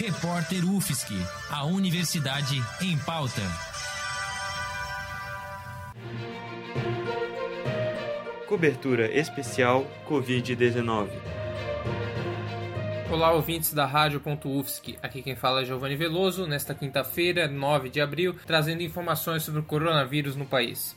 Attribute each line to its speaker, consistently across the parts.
Speaker 1: Repórter UFSC, a Universidade em Pauta.
Speaker 2: Cobertura especial Covid-19.
Speaker 3: Olá, ouvintes da Rádio.UFSC. Aqui quem fala é Giovanni Veloso, nesta quinta-feira, 9 de abril, trazendo informações sobre o coronavírus no país.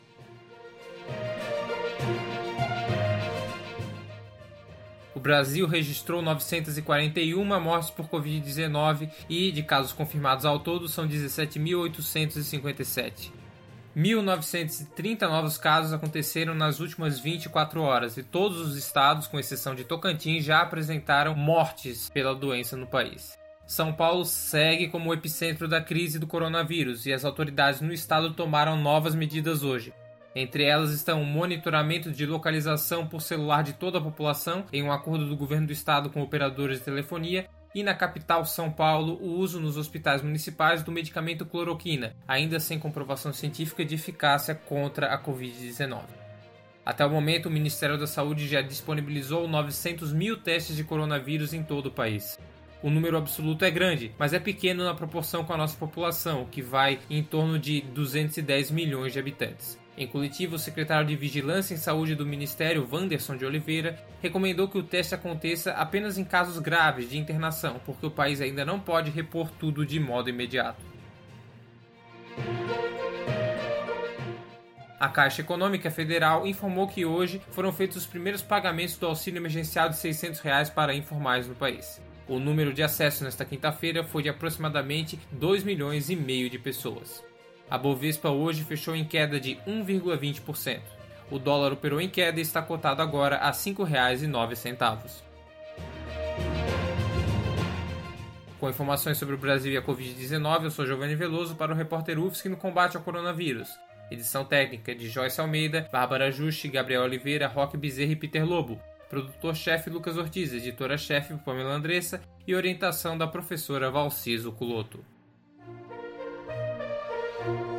Speaker 3: O Brasil registrou 941 mortes por Covid-19 e, de casos confirmados ao todo, são 17.857. 1.930 novos casos aconteceram nas últimas 24 horas e todos os estados, com exceção de Tocantins, já apresentaram mortes pela doença no país. São Paulo segue como o epicentro da crise do coronavírus e as autoridades no estado tomaram novas medidas hoje. Entre elas estão o monitoramento de localização por celular de toda a população, em um acordo do governo do estado com operadores de telefonia, e na capital São Paulo o uso nos hospitais municipais do medicamento cloroquina, ainda sem comprovação científica de eficácia contra a Covid-19. Até o momento, o Ministério da Saúde já disponibilizou 900 mil testes de coronavírus em todo o país. O número absoluto é grande, mas é pequeno na proporção com a nossa população, que vai em torno de 210 milhões de habitantes. Em coletivo, o secretário de Vigilância em Saúde do Ministério, Wanderson de Oliveira, recomendou que o teste aconteça apenas em casos graves de internação, porque o país ainda não pode repor tudo de modo imediato. A Caixa Econômica Federal informou que hoje foram feitos os primeiros pagamentos do auxílio emergencial de 600 reais para informais no país. O número de acessos nesta quinta-feira foi de aproximadamente 2 milhões e meio de pessoas. A Bovespa hoje fechou em queda de 1,20%. O dólar operou em queda e está cotado agora a R$ 5,09. Com informações sobre o Brasil e a Covid-19, eu sou Giovanni Veloso para o repórter UFSC no combate ao coronavírus. Edição técnica de Joyce Almeida, Bárbara Juste, Gabriel Oliveira, Roque Bezerra e Peter Lobo. Produtor-chefe Lucas Ortiz, editora-chefe Pamela Andressa e orientação da professora Valciso Culoto. Thank you.